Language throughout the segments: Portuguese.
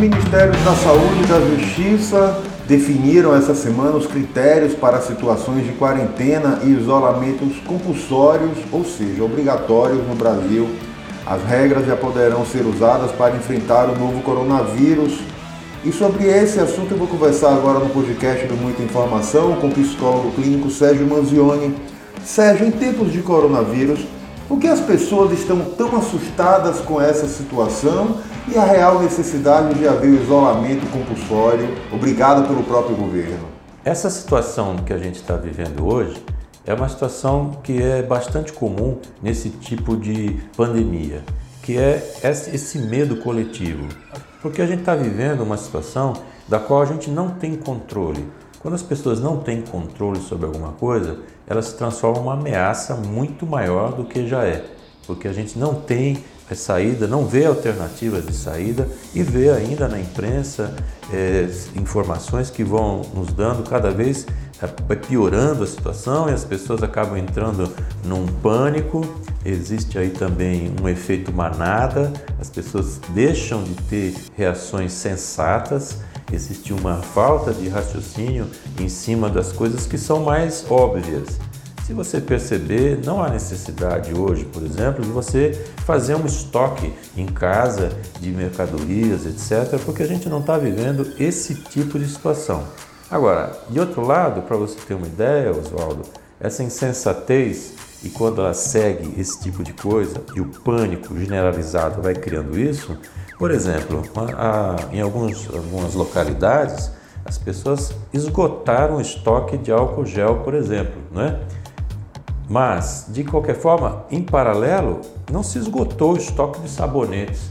Ministérios da Saúde e da Justiça definiram essa semana os critérios para situações de quarentena e isolamentos compulsórios, ou seja, obrigatórios no Brasil. As regras já poderão ser usadas para enfrentar o novo coronavírus. E sobre esse assunto eu vou conversar agora no podcast do Muita Informação com o psicólogo clínico Sérgio Manzioni. Sérgio, em tempos de coronavírus, por que as pessoas estão tão assustadas com essa situação e a real necessidade de haver o isolamento compulsório obrigado pelo próprio governo. Essa situação que a gente está vivendo hoje é uma situação que é bastante comum nesse tipo de pandemia, que é esse medo coletivo. Porque a gente está vivendo uma situação da qual a gente não tem controle. Quando as pessoas não têm controle sobre alguma coisa, elas se transformam em uma ameaça muito maior do que já é. Porque a gente não tem saída, não vê alternativas de saída e vê ainda na imprensa é, informações que vão nos dando cada vez é, piorando a situação e as pessoas acabam entrando num pânico. Existe aí também um efeito manada, as pessoas deixam de ter reações sensatas, existe uma falta de raciocínio em cima das coisas que são mais óbvias. Se você perceber, não há necessidade hoje, por exemplo, de você fazer um estoque em casa de mercadorias, etc., porque a gente não está vivendo esse tipo de situação. Agora, de outro lado, para você ter uma ideia, Oswaldo, essa insensatez e quando ela segue esse tipo de coisa e o pânico generalizado vai criando isso, por exemplo, em alguns, algumas localidades, as pessoas esgotaram o estoque de álcool gel, por exemplo, não é? Mas, de qualquer forma, em paralelo, não se esgotou o estoque de sabonetes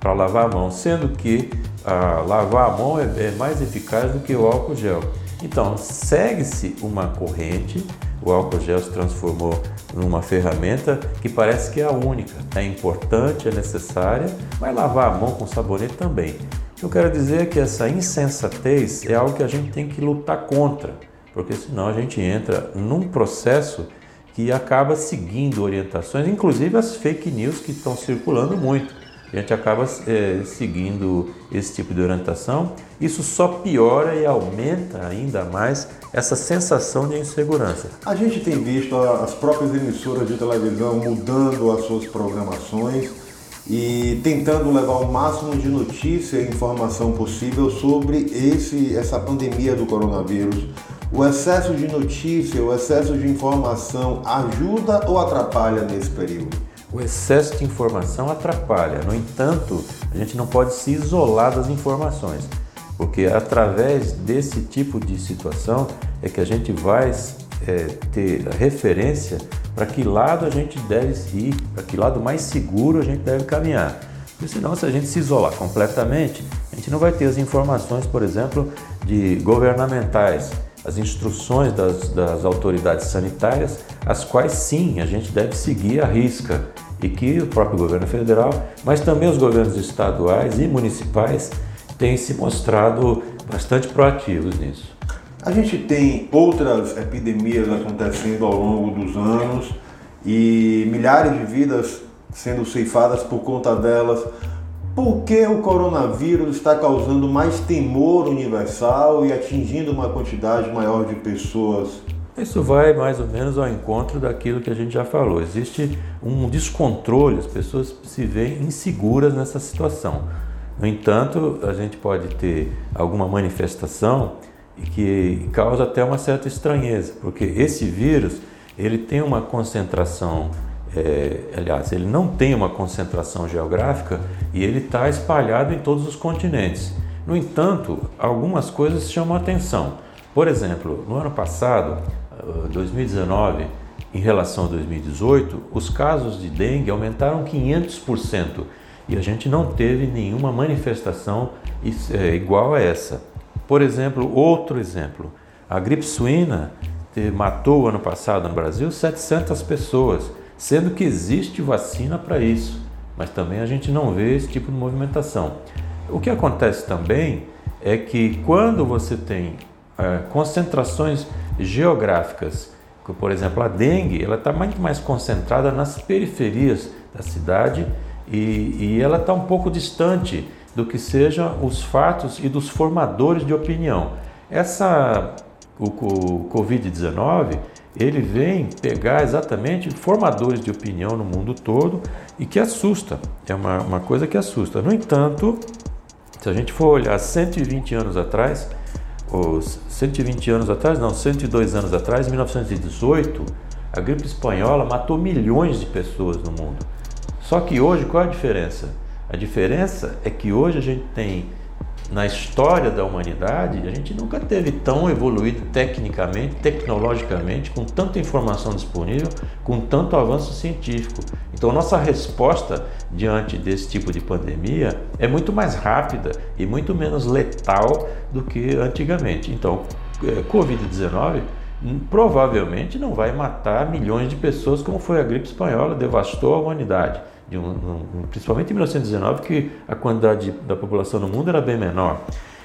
para lavar a mão, sendo que ah, lavar a mão é, é mais eficaz do que o álcool gel. Então, segue-se uma corrente, o álcool gel se transformou numa ferramenta que parece que é a única. É importante, é necessária, mas lavar a mão com sabonete também. O que eu quero dizer é que essa insensatez é algo que a gente tem que lutar contra, porque senão a gente entra num processo que acaba seguindo orientações, inclusive as fake news que estão circulando muito. A gente acaba é, seguindo esse tipo de orientação. Isso só piora e aumenta ainda mais essa sensação de insegurança. A gente tem visto as próprias emissoras de televisão mudando as suas programações e tentando levar o máximo de notícia e informação possível sobre esse, essa pandemia do coronavírus. O excesso de notícia, o excesso de informação ajuda ou atrapalha nesse período? O excesso de informação atrapalha. No entanto, a gente não pode se isolar das informações, porque através desse tipo de situação é que a gente vai é, ter referência para que lado a gente deve ir, para que lado mais seguro a gente deve caminhar. Porque senão, se a gente se isolar completamente, a gente não vai ter as informações, por exemplo, de governamentais as instruções das, das autoridades sanitárias, as quais sim a gente deve seguir à risca e que o próprio governo federal, mas também os governos estaduais e municipais têm se mostrado bastante proativos nisso. A gente tem outras epidemias acontecendo ao longo dos anos e milhares de vidas sendo ceifadas por conta delas. Por que o coronavírus está causando mais temor universal e atingindo uma quantidade maior de pessoas? Isso vai mais ou menos ao encontro daquilo que a gente já falou. Existe um descontrole, as pessoas se veem inseguras nessa situação. No entanto, a gente pode ter alguma manifestação que causa até uma certa estranheza, porque esse vírus ele tem uma concentração é, aliás, ele não tem uma concentração geográfica e ele está espalhado em todos os continentes. No entanto, algumas coisas chamam a atenção. Por exemplo, no ano passado, 2019, em relação a 2018, os casos de dengue aumentaram 500% e a gente não teve nenhuma manifestação é, igual a essa. Por exemplo, outro exemplo, a gripe suína matou ano passado no Brasil 700 pessoas sendo que existe vacina para isso, mas também a gente não vê esse tipo de movimentação. O que acontece também é que quando você tem é, concentrações geográficas, por exemplo, a dengue, ela está muito mais concentrada nas periferias da cidade e, e ela está um pouco distante do que sejam os fatos e dos formadores de opinião. Essa o, o Covid-19 ele vem pegar exatamente formadores de opinião no mundo todo e que assusta. É uma, uma coisa que assusta. No entanto, se a gente for olhar 120 anos atrás, os 120 anos atrás, não, 102 anos atrás, 1918, a gripe espanhola matou milhões de pessoas no mundo. Só que hoje, qual é a diferença? A diferença é que hoje a gente tem na história da humanidade, a gente nunca teve tão evoluído tecnicamente, tecnologicamente, com tanta informação disponível, com tanto avanço científico. Então, nossa resposta diante desse tipo de pandemia é muito mais rápida e muito menos letal do que antigamente. Então, é, Covid-19 provavelmente não vai matar milhões de pessoas como foi a gripe espanhola, devastou a humanidade de um, um, principalmente em 1919, que a quantidade da população no mundo era bem menor.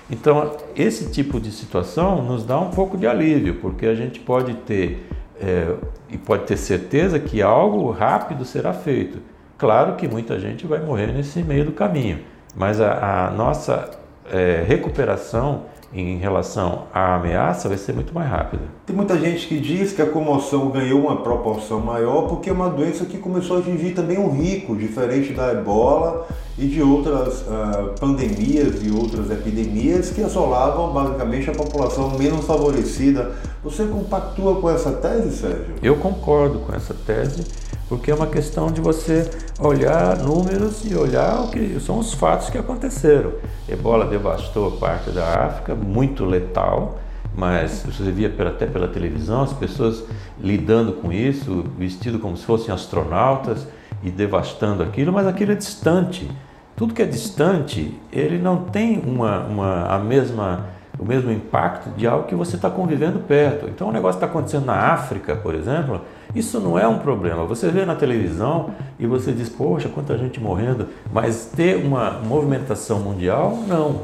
Então, esse tipo de situação nos dá um pouco de alívio, porque a gente pode ter é, e pode ter certeza que algo rápido será feito. Claro que muita gente vai morrer nesse meio do caminho, mas a, a nossa é, recuperação em relação à ameaça vai ser muito mais rápida. Tem muita gente que diz que a comoção ganhou uma proporção maior porque é uma doença que começou a atingir também o rico, diferente da ebola e de outras uh, pandemias e outras epidemias que assolavam basicamente a população menos favorecida. Você compactua com essa tese, Sérgio? Eu concordo com essa tese porque é uma questão de você olhar números e olhar o que são os fatos que aconteceram. Ebola devastou parte da África, muito letal, mas você via até pela televisão as pessoas lidando com isso, vestido como se fossem astronautas e devastando aquilo, mas aquilo é distante. Tudo que é distante, ele não tem uma, uma a mesma o mesmo impacto de algo que você está convivendo perto. Então, o negócio está acontecendo na África, por exemplo, isso não é um problema. Você vê na televisão e você diz, poxa, quanta gente morrendo, mas ter uma movimentação mundial, não.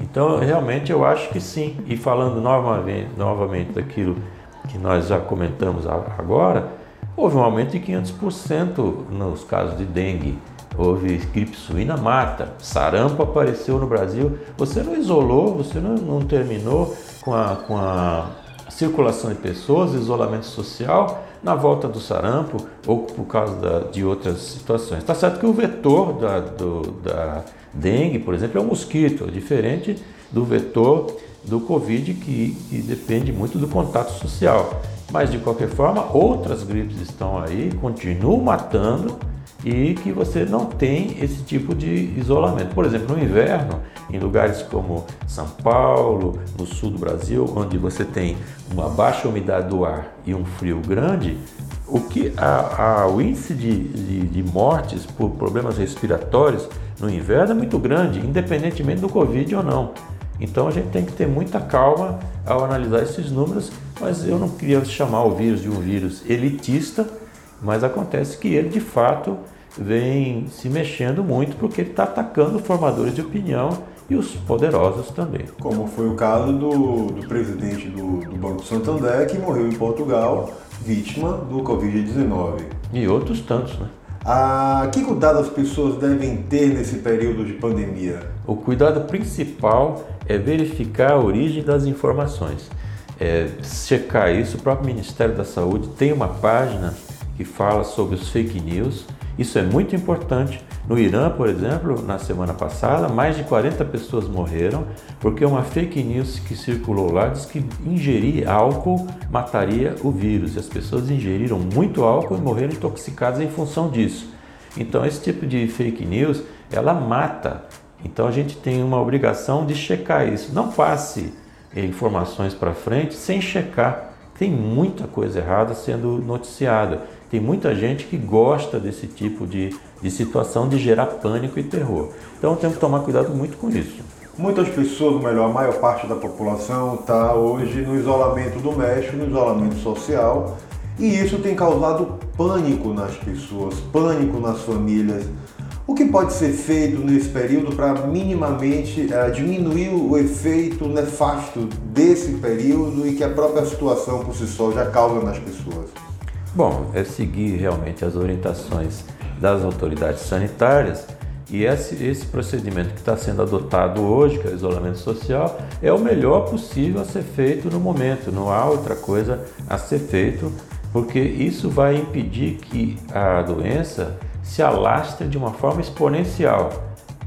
Então, realmente, eu acho que sim. E falando novamente, novamente daquilo que nós já comentamos agora, houve um aumento de 500% nos casos de dengue houve gripe suína mata, sarampo apareceu no Brasil. Você não isolou, você não, não terminou com a, com a circulação de pessoas, isolamento social na volta do sarampo ou por causa da, de outras situações. Está certo que o vetor da, do, da dengue, por exemplo, é o mosquito, é diferente do vetor do Covid que, que depende muito do contato social. Mas de qualquer forma, outras gripes estão aí, continuam matando e que você não tem esse tipo de isolamento. Por exemplo, no inverno, em lugares como São Paulo, no sul do Brasil, onde você tem uma baixa umidade do ar e um frio grande, o, que a, a, o índice de, de, de mortes por problemas respiratórios no inverno é muito grande, independentemente do Covid ou não. Então a gente tem que ter muita calma ao analisar esses números, mas eu não queria chamar o vírus de um vírus elitista, mas acontece que ele de fato vem se mexendo muito porque ele está atacando formadores de opinião e os poderosos também. Como foi o caso do, do presidente do, do, Banco Santander, que morreu em Portugal, vítima do Covid-19. E outros tantos, né? Ah, que cuidado as pessoas devem ter nesse período de pandemia? O cuidado principal é verificar a origem das informações. É, checar isso, o próprio Ministério da Saúde tem uma página que fala sobre os fake news. Isso é muito importante. No Irã, por exemplo, na semana passada, mais de 40 pessoas morreram porque uma fake news que circulou lá diz que ingerir álcool mataria o vírus. E as pessoas ingeriram muito álcool e morreram intoxicadas em função disso. Então, esse tipo de fake news, ela mata. Então, a gente tem uma obrigação de checar isso. Não passe informações para frente sem checar. Tem muita coisa errada sendo noticiada. Tem muita gente que gosta desse tipo de, de situação de gerar pânico e terror. Então temos que tomar cuidado muito com isso. Muitas pessoas, ou melhor, a maior parte da população está hoje no isolamento doméstico, no isolamento social, e isso tem causado pânico nas pessoas, pânico nas famílias. O que pode ser feito nesse período para minimamente é, diminuir o efeito nefasto desse período e que a própria situação por si só já causa nas pessoas? Bom, é seguir realmente as orientações das autoridades sanitárias E esse, esse procedimento que está sendo adotado hoje, que é o isolamento social, é o melhor possível a ser feito no momento. Não há outra coisa a ser feito, porque isso vai impedir que a doença se alastre de uma forma exponencial.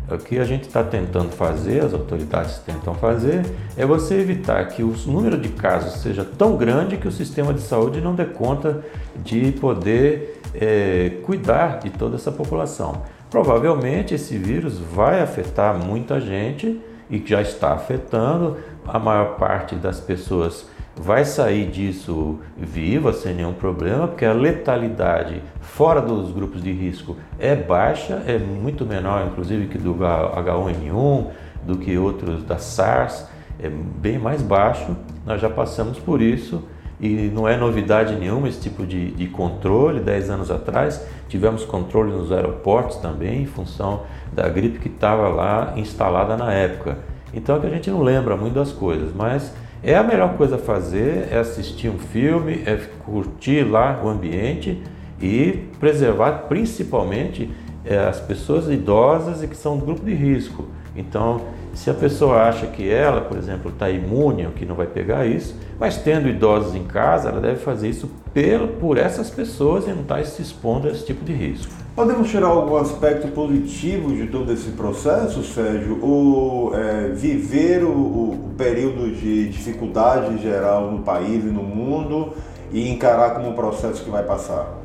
O que a gente está tentando fazer, as autoridades tentam fazer, é você evitar que o número de casos seja tão grande que o sistema de saúde não dê conta de poder é, cuidar de toda essa população. Provavelmente esse vírus vai afetar muita gente e já está afetando. A maior parte das pessoas vai sair disso viva, sem nenhum problema, porque a letalidade fora dos grupos de risco é baixa, é muito menor, inclusive, que do H1N1, do que outros da SARS, é bem mais baixo. Nós já passamos por isso e não é novidade nenhuma esse tipo de, de controle. Dez anos atrás tivemos controle nos aeroportos também, em função da gripe que estava lá instalada na época. Então é que a gente não lembra muito das coisas, mas é a melhor coisa a fazer é assistir um filme, é curtir lá o ambiente e preservar principalmente é, as pessoas idosas e que são do grupo de risco. Então, se a pessoa acha que ela, por exemplo, está imune ou que não vai pegar isso, mas tendo idosos em casa, ela deve fazer isso pelo, por essas pessoas e não estar tá se expondo a esse tipo de risco. Podemos tirar algum aspecto positivo de todo esse processo, Sérgio? Ou é, viver o, o, período de dificuldade geral no país e no mundo e encarar como um processo que vai passar?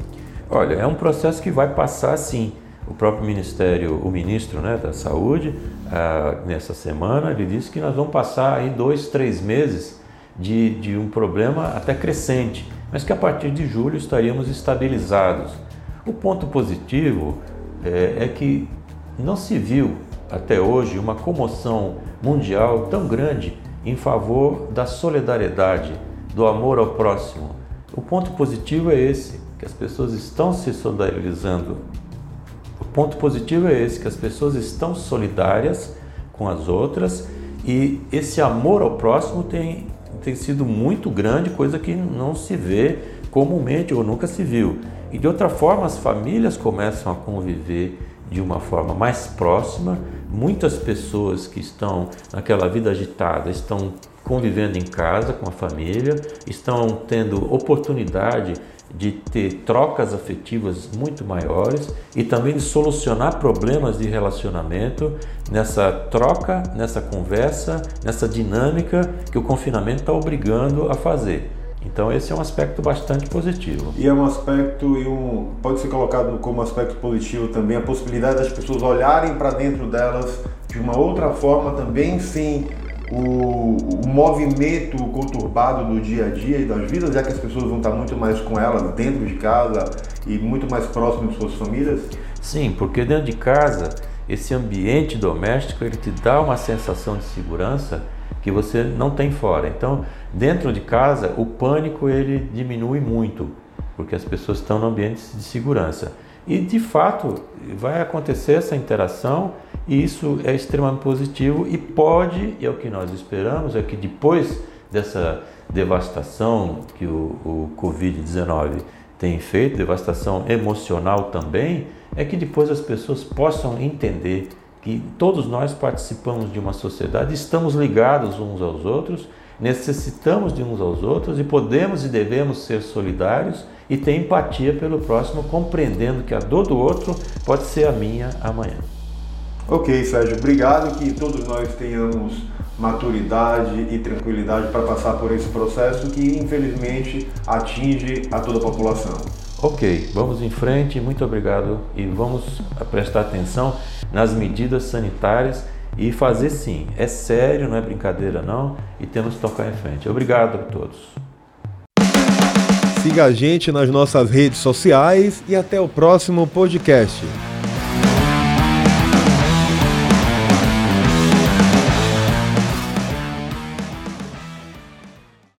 Olha, é um processo que vai passar sim. O próprio Ministério, o ministro né, da Saúde, ah, nessa semana, ele disse que nós vamos passar aí dois, três meses de, de um problema até crescente, mas que a partir de julho estaríamos estabilizados. O ponto positivo é, é que não se viu até hoje uma comoção mundial tão grande em favor da solidariedade, do amor ao próximo. O ponto positivo é esse, que as pessoas estão se solidarizando ponto positivo é esse, que as pessoas estão solidárias com as outras e esse amor ao próximo tem, tem sido muito grande, coisa que não se vê comumente ou nunca se viu. E de outra forma, as famílias começam a conviver de uma forma mais próxima. Muitas pessoas que estão naquela vida agitada estão convivendo em casa com a família, estão tendo oportunidade de ter trocas afetivas muito maiores e também de solucionar problemas de relacionamento nessa troca, nessa conversa, nessa dinâmica que o confinamento está obrigando a fazer. Então esse é um aspecto bastante positivo. E é um aspecto e um pode ser colocado como aspecto positivo também a possibilidade das pessoas olharem para dentro delas de uma outra forma também, sem o, o, movimento conturbado do dia a dia e das vidas, já que as pessoas vão estar muito mais com elas dentro de casa e muito mais próximas de suas famílias? Sim, porque dentro de casa, esse ambiente doméstico ele te dá uma sensação de segurança que você não tem fora. Então, dentro de casa, o pânico ele diminui muito, porque as pessoas estão no ambiente de segurança. E de fato vai acontecer essa interação isso é extremamente positivo e pode, e é o que nós esperamos, é que depois dessa devastação que o, o Covid-19 tem feito, devastação emocional também, é que depois as pessoas possam entender que todos nós participamos de uma sociedade, estamos ligados uns aos outros, necessitamos de uns aos outros e podemos e devemos ser solidários e ter empatia pelo próximo, compreendendo que a dor do outro pode ser a minha amanhã. Ok, Sérgio, obrigado que todos nós tenhamos maturidade e tranquilidade para passar por esse processo que infelizmente atinge a toda a população. Ok, vamos em frente, muito obrigado e vamos prestar atenção nas medidas sanitárias e fazer sim. É sério, não é brincadeira não, e temos que tocar em frente. Obrigado a todos. Siga a gente nas nossas redes sociais e até o próximo podcast.